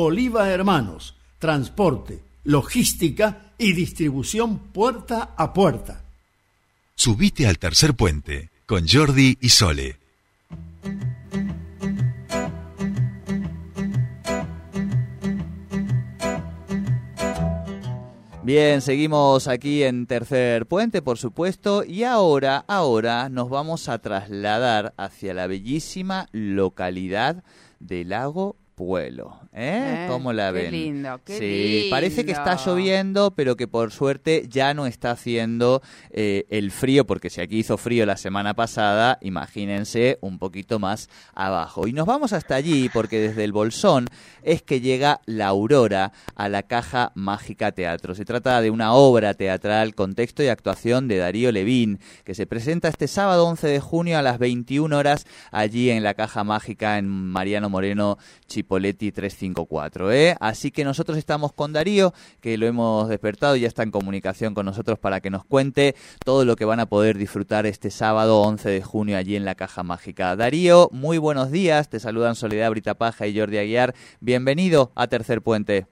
Oliva Hermanos, transporte, logística y distribución puerta a puerta. Subite al tercer puente con Jordi y Sole. Bien, seguimos aquí en Tercer Puente, por supuesto, y ahora, ahora nos vamos a trasladar hacia la bellísima localidad de Lago Pueblo. ¿eh? Eh, ¿Cómo la qué ven? lindo, qué sí, parece que está lindo. lloviendo, pero que por suerte ya no está haciendo eh, el frío, porque si aquí hizo frío la semana pasada, imagínense un poquito más abajo. Y nos vamos hasta allí, porque desde el Bolsón es que llega la aurora a la Caja Mágica Teatro. Se trata de una obra teatral con texto y actuación de Darío Levín, que se presenta este sábado 11 de junio a las 21 horas allí en la Caja Mágica en Mariano Moreno Chipoletti 354. ¿eh? Así que nosotros estamos con Darío, que lo hemos despertado y ya está en comunicación con nosotros para que nos cuente todo lo que van a poder disfrutar este sábado 11 de junio allí en la Caja Mágica. Darío, muy buenos días. Te saludan Soledad Britapaja y Jordi Aguiar. Bienvenido a Tercer Puente.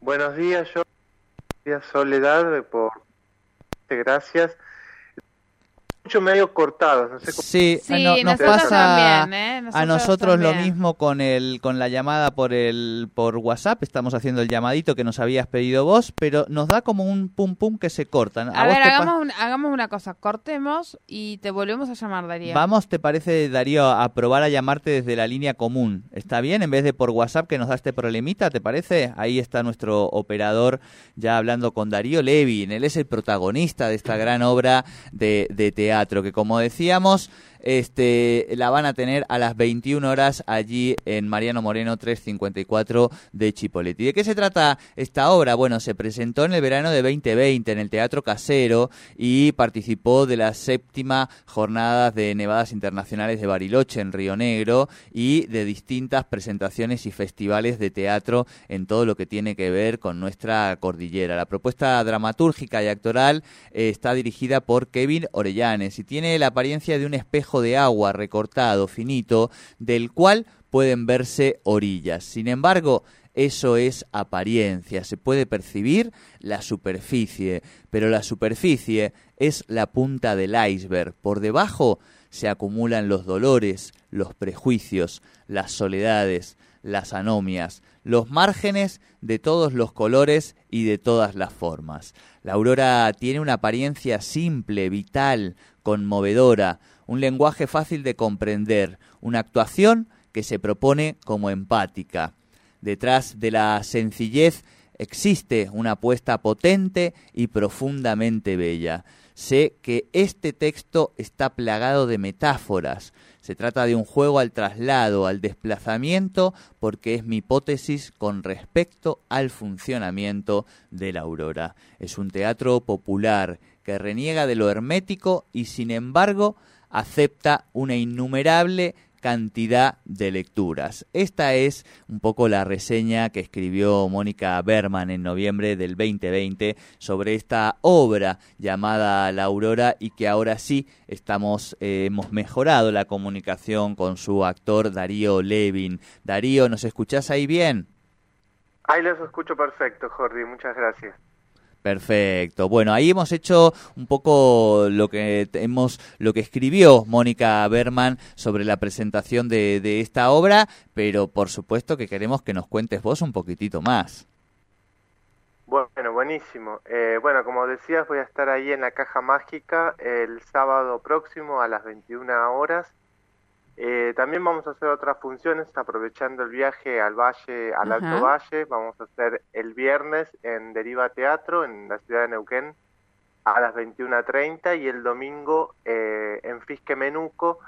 Buenos días, yo gracias Soledad por gracias. Mucho medio cortado, no sé cómo. Sí, Sí, no- nos pasa también, ¿eh? a Nosotros lo mismo con el con la llamada por el por WhatsApp. Estamos haciendo el llamadito que nos habías pedido vos, pero nos da como un pum pum que se cortan. A, ver, hagamos, un- hagamos una cosa, cortemos y te volvemos a llamar, Darío. Vamos, ¿te parece, Darío, a probar a llamarte desde la línea común? ¿Está bien? En vez de por WhatsApp que nos da este problemita, ¿te parece? Ahí está nuestro operador ya hablando con Darío Levin. Él es el protagonista de esta gran obra de, de teatro que, como decíamos, este, la van a tener a las 21 horas allí en Mariano Moreno 354 de Chipoleti. ¿De qué se trata esta obra? Bueno, se presentó en el verano de 2020 en el Teatro Casero y participó de las séptima jornadas de Nevadas Internacionales de Bariloche en Río Negro y de distintas presentaciones y festivales de teatro en todo lo que tiene que ver con nuestra cordillera. La propuesta dramatúrgica y actoral eh, está dirigida por Kevin Orellanes y tiene la apariencia de un espejo de agua recortado, finito, del cual pueden verse orillas. Sin embargo, eso es apariencia, se puede percibir la superficie, pero la superficie es la punta del iceberg. Por debajo se acumulan los dolores, los prejuicios, las soledades, las anomias, los márgenes de todos los colores y de todas las formas. La aurora tiene una apariencia simple, vital, conmovedora, un lenguaje fácil de comprender, una actuación que se propone como empática. Detrás de la sencillez existe una apuesta potente y profundamente bella. Sé que este texto está plagado de metáforas. Se trata de un juego al traslado, al desplazamiento, porque es mi hipótesis con respecto al funcionamiento de la aurora. Es un teatro popular que reniega de lo hermético y sin embargo acepta una innumerable cantidad de lecturas. Esta es un poco la reseña que escribió Mónica Berman en noviembre del 2020 sobre esta obra llamada La Aurora y que ahora sí estamos eh, hemos mejorado la comunicación con su actor Darío Levin. Darío, ¿nos escuchás ahí bien? Ahí los escucho perfecto, Jordi, muchas gracias. Perfecto. Bueno, ahí hemos hecho un poco lo que hemos, lo que escribió Mónica Berman sobre la presentación de, de esta obra, pero por supuesto que queremos que nos cuentes vos un poquitito más. Bueno, buenísimo. Eh, bueno, como decías, voy a estar ahí en la Caja Mágica el sábado próximo a las 21 horas. Eh, también vamos a hacer otras funciones aprovechando el viaje al valle, al Ajá. Alto Valle. Vamos a hacer el viernes en Deriva Teatro en la ciudad de Neuquén a las 21.30 y el domingo eh, en Fisque Menuco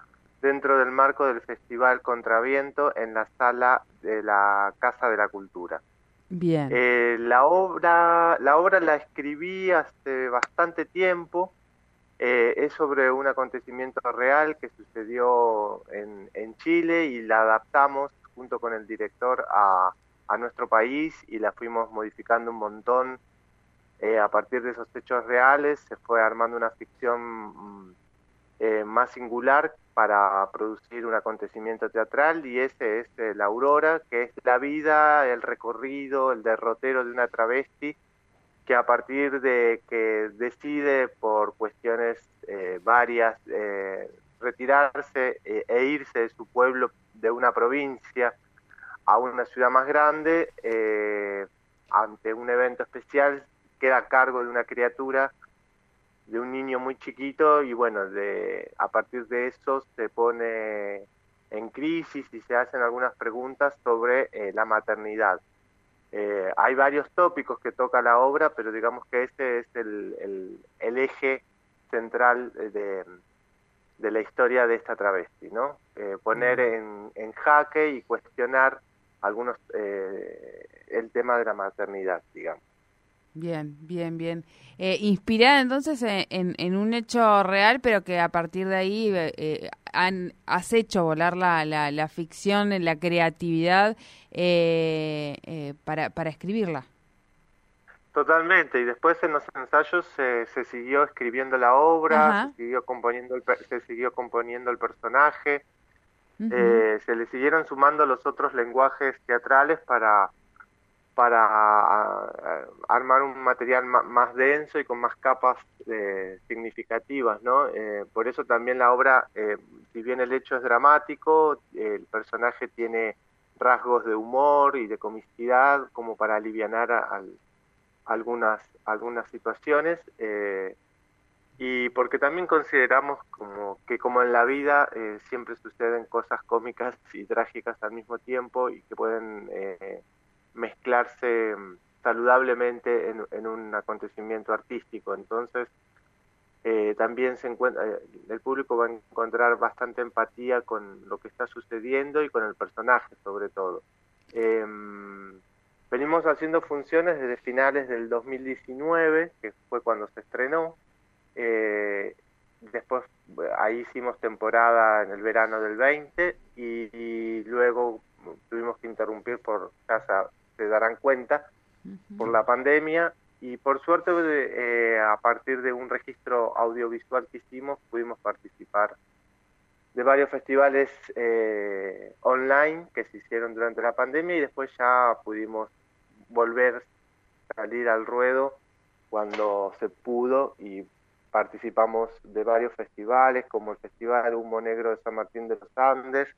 dentro del marco del Festival Contraviento en la sala de la Casa de la Cultura. Bien. Eh, la obra la obra la escribí hace bastante tiempo. Eh, es sobre un acontecimiento real que sucedió en, en Chile y la adaptamos junto con el director a, a nuestro país y la fuimos modificando un montón eh, a partir de esos hechos reales. Se fue armando una ficción mm, eh, más singular para producir un acontecimiento teatral y ese es eh, la aurora, que es la vida, el recorrido, el derrotero de una travesti que a partir de que decide por cuestiones eh, varias retirarse e irse de su pueblo de una provincia a una ciudad más grande, ante un evento especial queda a cargo de una criatura de un niño muy chiquito y bueno, de, a partir de eso se pone en crisis y se hacen algunas preguntas sobre eh, la maternidad. Eh, hay varios tópicos que toca la obra, pero digamos que ese es el, el, eje central de, de, la historia de esta travesti, ¿no? Eh, poner en, en, jaque y cuestionar algunos el tema de la maternidad, digamos. Bien, bien, bien. Eh, inspirada entonces en, en, un hecho real, pero que a partir de ahí eh, eh, han, has hecho volar la, la, la ficción, la creatividad para, para escribirla. Totalmente, y después en los ensayos se, se siguió escribiendo la obra, se siguió, componiendo el, se siguió componiendo el personaje, se le siguieron sumando los otros lenguajes teatrales para para armar un material más denso y con más capas eh, significativas, ¿no? Eh, por eso también la obra, eh, si bien el hecho es dramático, el personaje tiene rasgos de humor y de comicidad como para aliviar algunas, algunas situaciones y porque también consideramos como que como en la vida siempre suceden cosas cómicas y trágicas al mismo tiempo y que pueden mezclarse mm, saludablemente en, un acontecimiento artístico. Entonces, eh, también se encuentra, eh, el público va a encontrar bastante empatía con lo que está sucediendo y con el personaje, sobre todo. Em, venimos haciendo funciones desde finales del 2019, que fue cuando se estrenó. Eh, después ahí hicimos temporada en el verano del 20 y, y luego tuvimos que interrumpir por casa se darán cuenta por la pandemia y por suerte eh, a partir de un registro audiovisual que hicimos pudimos participar de varios festivales eh, online que se hicieron durante la pandemia y después ya pudimos volver a salir al ruedo cuando se pudo y participamos de varios festivales, como el Festival Humo Negro de San Martín de los Andes,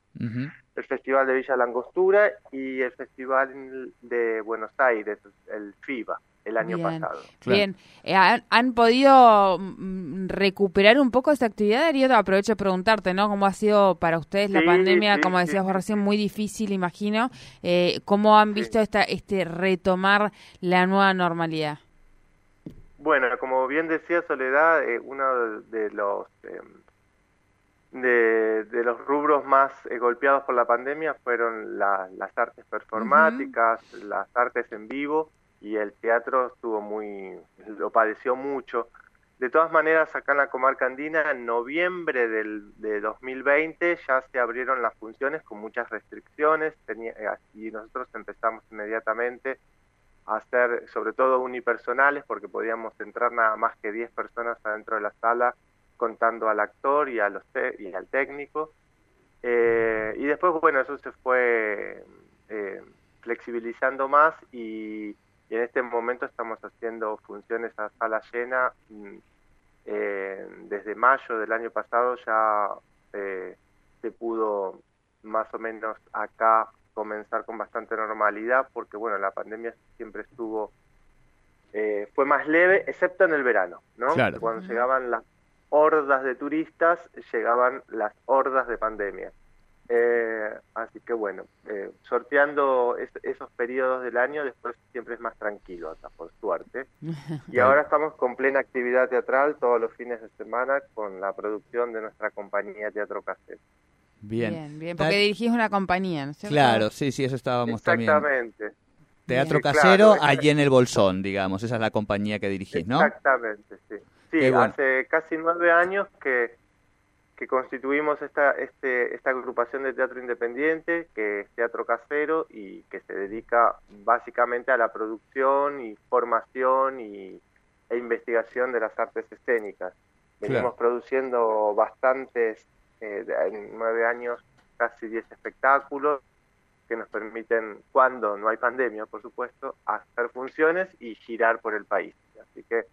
el Festival de Villa Langostura y el Festival de Buenos Aires, el FIBA, el año pasado. Bien, eh, ¿Han, podido mm, recuperar un poco esa actividad, Darío? Aprovecho de preguntarte, ¿no? ¿Cómo ha sido para ustedes la pandemia? como decías vos recién, muy difícil, imagino. Eh, ¿Cómo han visto esta, este retomar la nueva normalidad? Bueno, como bien decía Soledad, eh, uno de los eh, más eh, golpeados por la pandemia fueron las artes performáticas, las artes en vivo y el teatro estuvo muy lo padeció mucho. De todas maneras, acá en la comarca andina, en noviembre del, de 2020 ya se abrieron las funciones con muchas restricciones tenía, y nosotros empezamos inmediatamente hacer sobre todo unipersonales porque podíamos entrar nada más que 10 personas adentro de la sala contando al actor y, a los y al técnico. Eh, y después, bueno, eso se fue eh, flexibilizando más y, en este momento estamos haciendo funciones a sala llena. Mm, eh, desde mayo del año pasado ya se pudo más o menos acá comenzar con bastante normalidad, porque bueno, la pandemia siempre estuvo, eh, fue más leve, excepto en el verano, ¿no? Cuando llegaban las hordas de turistas, llegaban las hordas de pandemia. Eh, así que bueno, eh, sorteando esos periodos del año, después siempre es más tranquilo acá, por suerte. Y ahora estamos con plena actividad teatral todos los fines de semana con la producción de nuestra compañía Teatro Casero. Bien. Bien, porque dirigís una compañía, ¿no es cierto? Claro, sí, sí, eso estábamos también. Exactamente. Teatro Casero, allí en el Bolsón, digamos, esa es la compañía que dirigís, ¿no? Exactamente, sí. Sí, hace casi nueve años que, que constituimos esta, este, esta agrupación de teatro independiente, que es Teatro Casero, y que se dedica básicamente a la producción y formación y, e investigación de las artes escénicas. Venimos produciendo bastantes, eh, en nueve años, casi diez espectáculos que nos permiten, cuando no hay pandemia, por supuesto, hacer funciones y girar por el país. Así que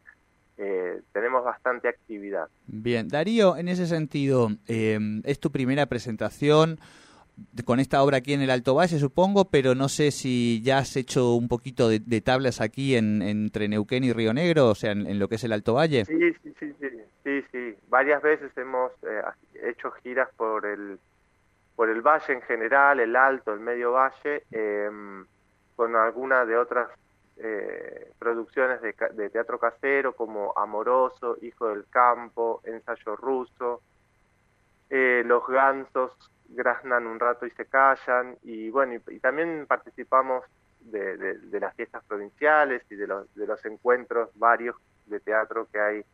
eh, tenemos bastante actividad. Bien, Darío, en ese sentido, eh, es tu primera presentación con esta obra aquí en el Alto Valle, supongo, pero no sé si ya has hecho un poquito de, tablas aquí en, entre Neuquén y Río Negro, o sea, en, lo que es el Alto Valle. Sí, sí, sí, sí, sí, Varias veces hemos eh, hecho giras por el por el valle en general, el Alto, el Medio Valle, em, con algunas de otras eh, producciones de, de, teatro casero como Amoroso, Hijo del Campo, Ensayo Ruso, eh, Los Gansos, graznan un rato y se callan, y bueno, y, también participamos de, de, las fiestas provinciales y de los, de los encuentros varios de teatro que hay,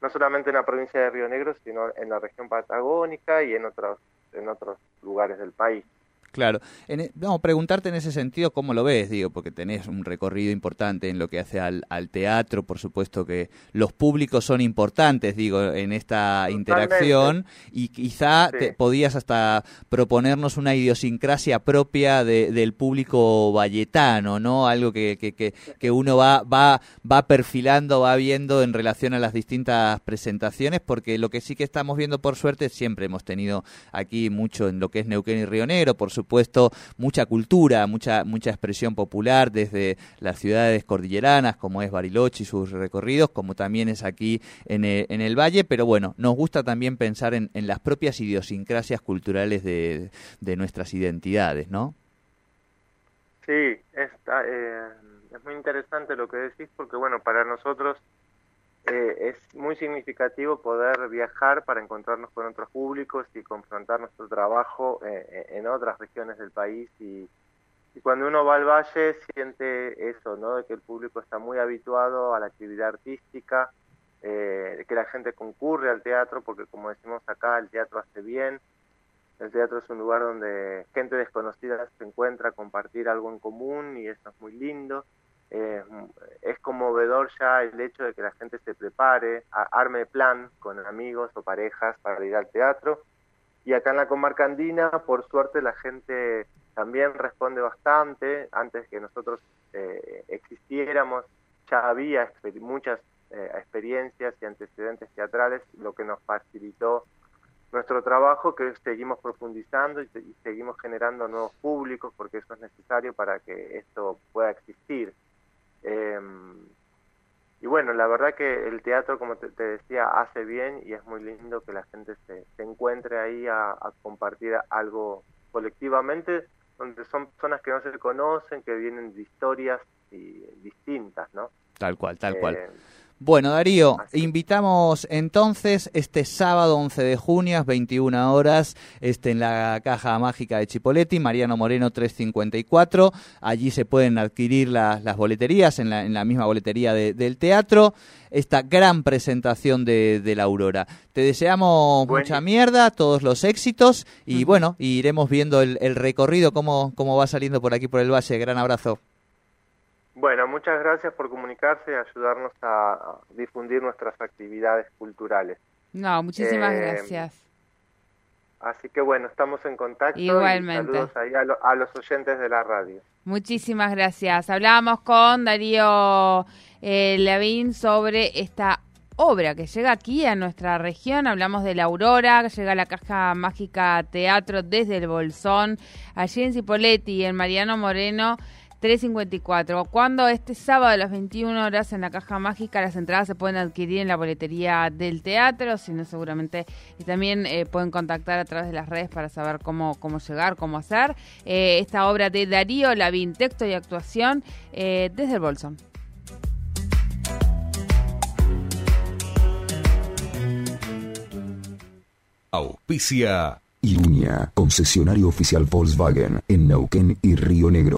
no solamente en la provincia de Río Negro, sino en la región patagónica y en otros, en otros lugares del país. Claro. En, e, vamos a preguntarte en ese sentido cómo lo ves, digo, porque tenés un recorrido importante en lo que hace al, al teatro, por supuesto que los públicos son importantes, digo, en esta interacción y quizá te, podías hasta proponernos una idiosincrasia propia de, del público valletano, ¿no? Algo que, que, que, que uno va, va, va perfilando, va viendo en relación a las distintas presentaciones, porque lo que sí que estamos viendo por suerte, siempre hemos tenido aquí mucho en lo que es Neuquén y Río Negro, por supuesto, mucha cultura, mucha, mucha expresión popular desde las ciudades cordilleranas, como es Bariloche y sus recorridos, como también es aquí en el, en el Valle, pero bueno, nos gusta también pensar en, en las propias idiosincrasias culturales de, de, nuestras identidades, ¿no? Sí, está, eh, es muy interesante lo que decís, porque bueno, para nosotros eh, es muy significativo poder viajar para encontrarnos con otros públicos y confrontar nuestro trabajo eh, eh, en otras regiones del país. Y, cuando uno va al valle siente eso, ¿no? De que el público está muy habituado a la actividad artística, eh, que la gente concurre al teatro porque como decimos acá el teatro hace bien, el teatro es un lugar donde gente desconocida se encuentra a compartir algo en común y eso es muy lindo eh, es conmovedor ya el hecho de que la gente se prepare, arme plan con amigos o parejas para ir al teatro. Y acá en la comarca andina, por suerte, la gente también responde bastante. Antes que nosotros eh, existiéramos, ya había muchas eh, experiencias y antecedentes teatrales, lo que nos facilitó nuestro trabajo, que seguimos profundizando y, y seguimos generando nuevos públicos, porque eso es necesario para que esto pueda existir. Eh, y bueno, la verdad que el teatro, como te, decía, hace bien y es muy lindo que la gente se, se encuentre ahí a, compartir algo colectivamente, donde son personas que no se conocen, que vienen de historias y, distintas, ¿no? Tal cual, tal cual. Bueno, Darío, invitamos entonces este sábado 11 de junio, 21 horas, este, en la Caja Mágica de Chipoletti, Mariano Moreno 354. Allí se pueden adquirir las boleterías en la, en la misma boletería del teatro. Esta gran presentación de, la Aurora. Te deseamos mucha mierda, todos los éxitos y bueno, iremos viendo el, el recorrido, cómo, cómo va saliendo por aquí por el valle. Gran abrazo. Bueno, muchas gracias por comunicarse y ayudarnos a difundir nuestras actividades culturales. No, muchísimas eh, gracias. Así que bueno, estamos en contacto. Igualmente. Y saludos ahí a, los oyentes de la radio. Muchísimas gracias. Hablábamos con Darío eh, Lavín sobre esta obra que llega aquí a nuestra región. Hablamos de la Aurora, que llega a la Caja Mágica Teatro desde el Bolsón, allí en Cipoletti, en Mariano Moreno. 354. Cuando este sábado a las 21 horas en la Caja Mágica las entradas se pueden adquirir en la boletería del teatro, si no seguramente y también eh, pueden contactar a través de las redes para saber cómo, cómo llegar, cómo hacer. Eh, esta obra de Darío Lavín, texto y actuación eh, desde el Bolsón. Auspicia Iruña, concesionario oficial Volkswagen en Neuquén y Río Negro.